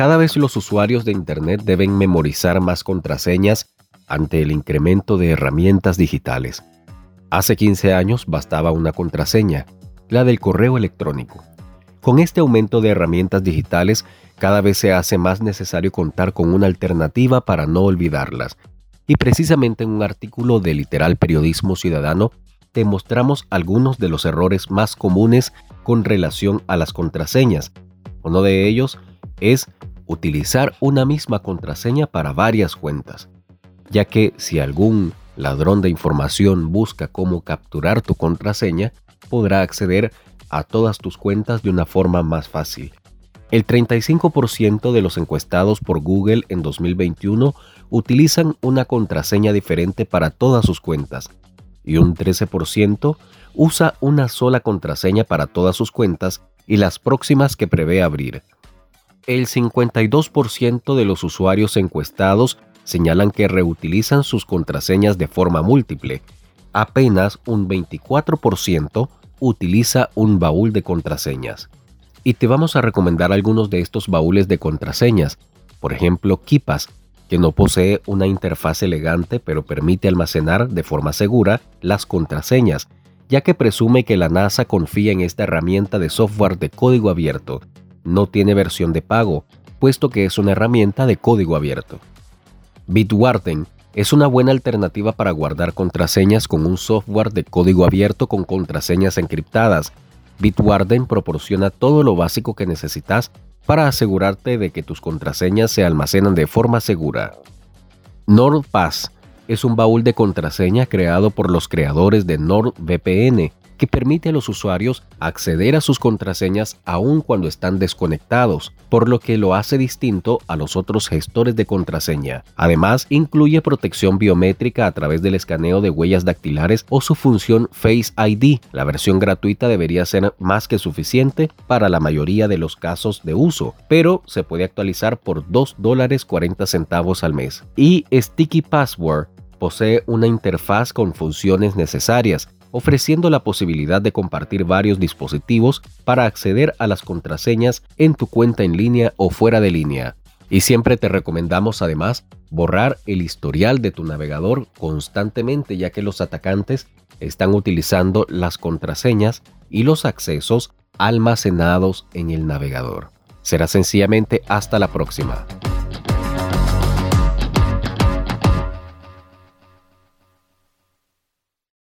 Cada vez los usuarios de Internet deben memorizar más contraseñas ante el incremento de herramientas digitales. Hace 15 años bastaba una contraseña, la del correo electrónico. Con este aumento de herramientas digitales, cada vez se hace más necesario contar con una alternativa para no olvidarlas. Y precisamente en un artículo de Literal Periodismo Ciudadano te mostramos algunos de los errores más comunes con relación a las contraseñas. Uno de ellos es utilizar una misma contraseña para varias cuentas, ya que si algún ladrón de información busca cómo capturar tu contraseña, podrá acceder a todas tus cuentas de una forma más fácil. El 35% de los encuestados por Google en 2021 utilizan una contraseña diferente para todas sus cuentas y un 13% usa una sola contraseña para todas sus cuentas y las próximas que prevé abrir. El 52% de los usuarios encuestados señalan que reutilizan sus contraseñas de forma múltiple. Apenas un 24% utiliza un baúl de contraseñas. Y te vamos a recomendar algunos de estos baúles de contraseñas. Por ejemplo, Kipas, que no posee una interfaz elegante pero permite almacenar de forma segura las contraseñas, ya que presume que la NASA confía en esta herramienta de software de código abierto. No tiene versión de pago, puesto que es una herramienta de código abierto. Bitwarden es una buena alternativa para guardar contraseñas con un software de código abierto con contraseñas encriptadas. Bitwarden proporciona todo lo básico que necesitas para asegurarte de que tus contraseñas se almacenan de forma segura. NordPass es un baúl de contraseña creado por los creadores de NordVPN que permite a los usuarios acceder a sus contraseñas aun cuando están desconectados, por lo que lo hace distinto a los otros gestores de contraseña. Además, incluye protección biométrica a través del escaneo de huellas dactilares o su función Face ID. La versión gratuita debería ser más que suficiente para la mayoría de los casos de uso, pero se puede actualizar por 2 dólares 40 centavos al mes. Y Sticky Password posee una interfaz con funciones necesarias, ofreciendo la posibilidad de compartir varios dispositivos para acceder a las contraseñas en tu cuenta en línea o fuera de línea. Y siempre te recomendamos además borrar el historial de tu navegador constantemente ya que los atacantes están utilizando las contraseñas y los accesos almacenados en el navegador. Será sencillamente hasta la próxima.